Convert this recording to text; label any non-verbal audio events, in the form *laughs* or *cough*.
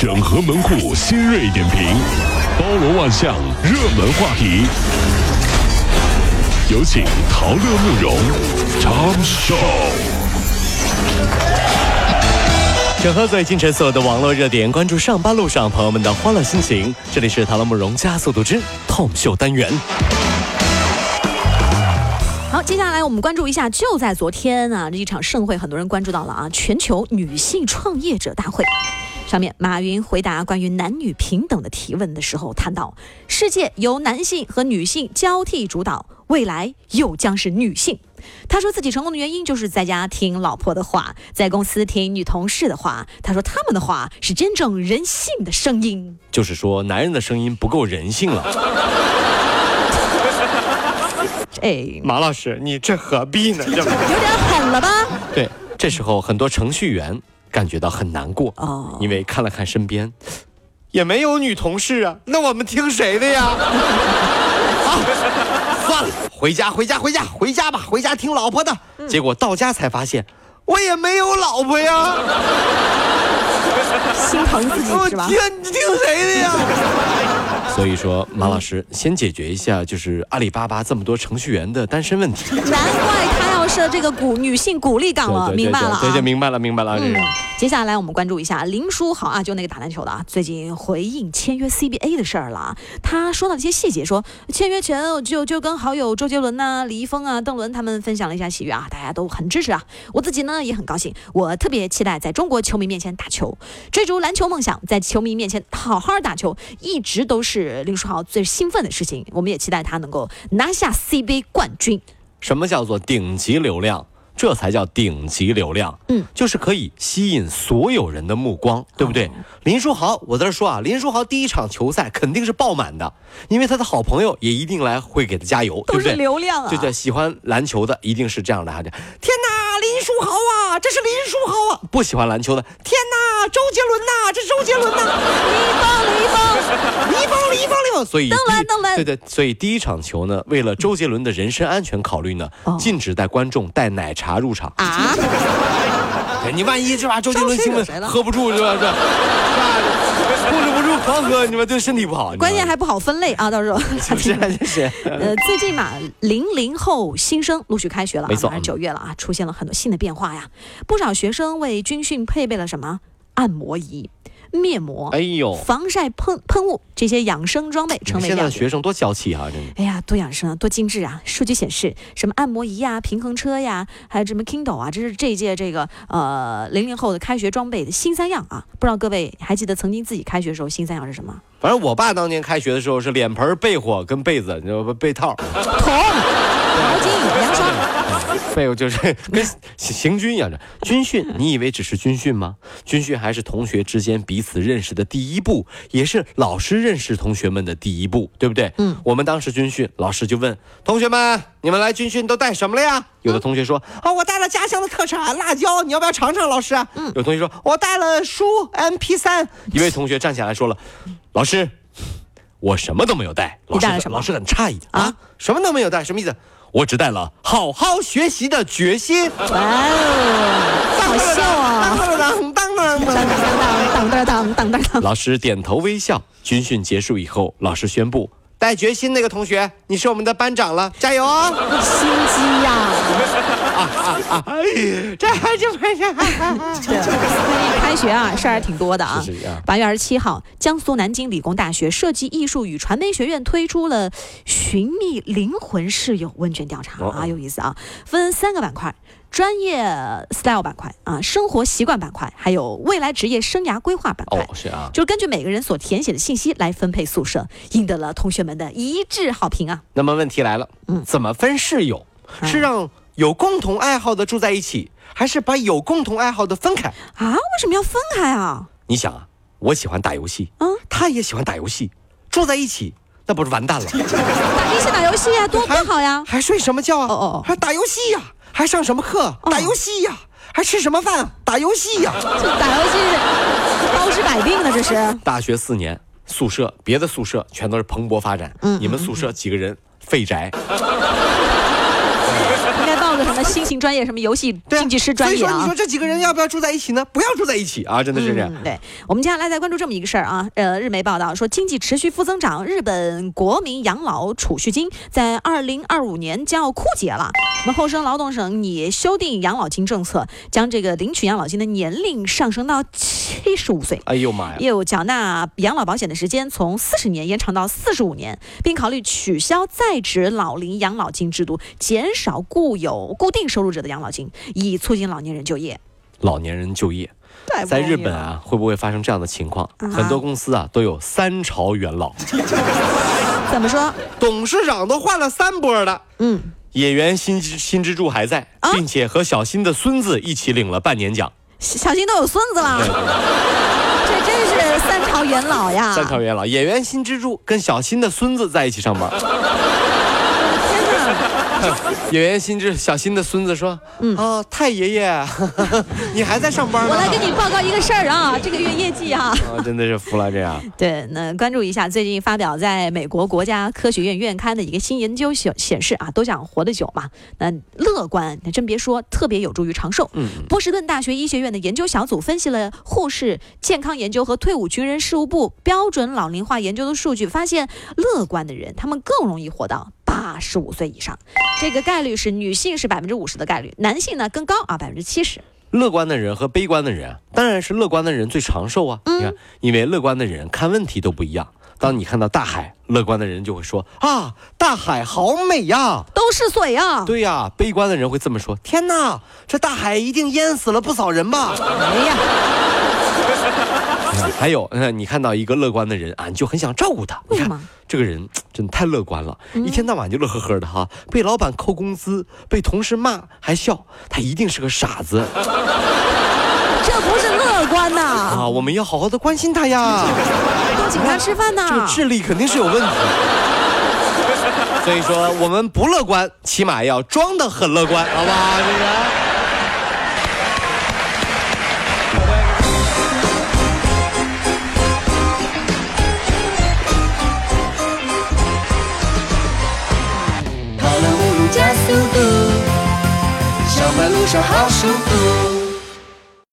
整合门户新锐点评，包罗万象，热门话题。有请陶乐慕容长寿。整合最近晨所有的网络热点，关注上班路上朋友们的欢乐心情。这里是陶乐慕容加速度之痛秀单元。好，接下来我们关注一下，就在昨天啊，这一场盛会，很多人关注到了啊，全球女性创业者大会。上面，马云回答关于男女平等的提问的时候，谈到世界由男性和女性交替主导，未来又将是女性。他说自己成功的原因就是在家听老婆的话，在公司听女同事的话。他说他们的话是真正人性的声音，就是说男人的声音不够人性了。哎，马老师，你这何必呢？有点狠了吧？对，这时候很多程序员。感觉到很难过哦，因为看了看身边，也没有女同事啊，那我们听谁的呀？*laughs* 啊，算了，回家，回家，回家，回家吧，回家听老婆的。结果到家才发现，我也没有老婆呀，心疼自己是吧？听听谁的呀？*laughs* 所以说，马老师先解决一下，就是阿里巴巴这么多程序员的单身问题。难怪他这个鼓女性鼓励岗了，明白了对，就明白了，明白了，嗯。接下来我们关注一下林书豪啊，就那个打篮球的啊，最近回应签约 CBA 的事儿了啊。他说到一些细节，说签约前就就跟好友周杰伦呐、李易峰啊、邓伦他们分享了一下喜悦啊，大家都很支持啊。我自己呢也很高兴，我特别期待在中国球迷面前打球，追逐篮球梦想，在球迷面前好好打球，一直都是林书豪最兴奋的事情。我们也期待他能够拿下 CBA 冠军。什么叫做顶级流量？这才叫顶级流量，嗯，就是可以吸引所有人的目光，对不对？林书豪，我在这说啊，林书豪第一场球赛肯定是爆满的，因为他的好朋友也一定来会给他加油，对不对？流量啊，对对，喜欢篮球的一定是这样的哈，天哪，林书豪啊，这是林书豪啊！不喜欢篮球的，天哪，周杰伦呐，这是周杰伦呐！李峰，李峰，李峰，李峰，李峰，所以邓伦，邓伦，对对，所以第一场球呢，为了周杰伦的人身安全考虑呢，禁止带观众带奶茶。入场啊！你万一这把周杰伦兴奋喝不住是吧？这狂喝，你们对身体不好。关键还不好分类啊，到时候。*laughs* 是 *laughs* 是。呃，最近嘛，零零后新生陆续开学了，没错，马上九月了啊，出现了很多新的变化呀。不少学生为军训配备了什么按摩仪。面膜，哎呦，防晒喷喷雾，这些养生装备成为现在学生多娇气啊！真的，哎呀，多养生啊，多精致啊！数据显示，什么按摩仪呀、平衡车呀，还有什么 Kindle 啊，这是这一届这个呃零零后的开学装备的新三样啊！不知道各位还记得曾经自己开学的时候新三样是什么？反正我爸当年开学的时候是脸盆、被窝跟被子，你知道不？被套、*laughs* 桶、毛巾。*laughs* 还有就是跟行军一样的军训，你以为只是军训吗？军训还是同学之间彼此认识的第一步，也是老师认识同学们的第一步，对不对？嗯，我们当时军训，老师就问同学们：“你们来军训都带什么了呀？”有的同学说：“啊，我带了家乡的特产辣椒，你要不要尝尝？”老师，嗯，有同学说：“我带了书 MP 三。”一位同学站起来说了：“老师，我什么都没有带。”你带了什么？老师很诧异啊，什么都没有带，什么意思？我只带了好好学习的决心。哇哦，好笑啊。老师点头微笑。军训结束以后，老师宣布，带决心那个同学，你是我们的班长了。加油哦，心机呀。这还是不是？这。开学啊，事儿还挺多的啊。八月二十七号，江苏南京理工大学设计艺术与传媒学院推出了“寻觅灵魂室友”问卷调查啊，有意思啊，分三个板块。专业 style 板块啊，生活习惯板块，还有未来职业生涯规划板块，哦，是啊，就是根据每个人所填写的信息来分配宿舍，赢得了同学们的一致好评啊。那么问题来了，嗯，怎么分室友？是让有共同爱好的住在一起，还是把有共同爱好的分开啊？为什么要分开啊？你想啊，我喜欢打游戏，嗯，他也喜欢打游戏，住在一起，那不是完蛋了？打一起打游戏呀，多多好呀！还睡什么觉啊？哦哦，还打游戏呀？还上什么课？打游戏呀！还吃什么饭？打游戏呀！打游戏，包治百病的这是。大学四年，宿舍别的宿舍全都是蓬勃发展，嗯你们宿舍几个人废宅？*laughs* 报个什么新型专业，什么游戏竞技师专业所以说，你啊说。这几个人要不要住在一起呢？不要住在一起啊！真的是这样。嗯，对，我们接下来再关注这么一个事儿啊，呃，日媒报道说，经济持续负增长，日本国民养老储蓄金在二零二五年将要枯竭了。我们厚生劳动省拟修订养老金政策，将这个领取养老金的年龄上升到七十五岁。哎呦妈呀！又缴纳养老保险的时间从四十年延长到四十五年，并考虑取消在职老龄养老金制度，减少固有固定收入者的养老金，以促进老年人就业。老年人就业，在日本啊，会不会发生这样的情况？啊很多公司啊都有三朝元老，*laughs* 怎么说？董事长都换了三波了。嗯，演员新之新支柱还在，啊并且和小新的孙子一起领了半年奖。小新都有孙子了，这真是三朝元老呀！三朝元老，演员新支柱跟小新的孙子在一起上班。*laughs* 天哪！演员心智小新的孙子说：“嗯啊，太爷爷，*laughs* 你还在上班吗？”我来给你报告一个事儿啊，*laughs* 这个月业绩啊。啊，*laughs* 真的是服了这样。对，那关注一下最近发表在美国国家科学院院刊的一个新研究显显示啊，都想活得久嘛，那乐观，那真别说，特别有助于长寿。嗯，波士顿大学医学院的研究小组分析了护士健康研究和退伍军人事务部标准老龄化研究的数据，发现乐观的人他们更容易活到八十五岁以上，这个概率是女性是百分之五十的概率，男性呢更高啊，百分之七十。乐观的人和悲观的人啊，当然是乐观的人最长寿啊。你看，因为乐观的人看问题都不一样。当你看到大海，乐观的人就会说啊，大海好美呀。都是水呀！对呀，悲观的人会这么说：天哪，这大海一定淹死了不少人吧？哎呀，*laughs* 还有，嗯，你看到一个乐观的人啊，你就很想照顾他。你看为什么？这个人 *tsk* 真的太乐观了，一天到晚就乐呵呵的哈，被老板扣工资，被同事骂还笑，他一定是个傻子 *laughs* 这不是乐观呐！啊！我们要好好的关心他呀，*laughs* 多请他吃饭呐这个！智力肯定是有问题。所以说，我们不乐观，起码要装的很乐观，好吧？这个。好舒服。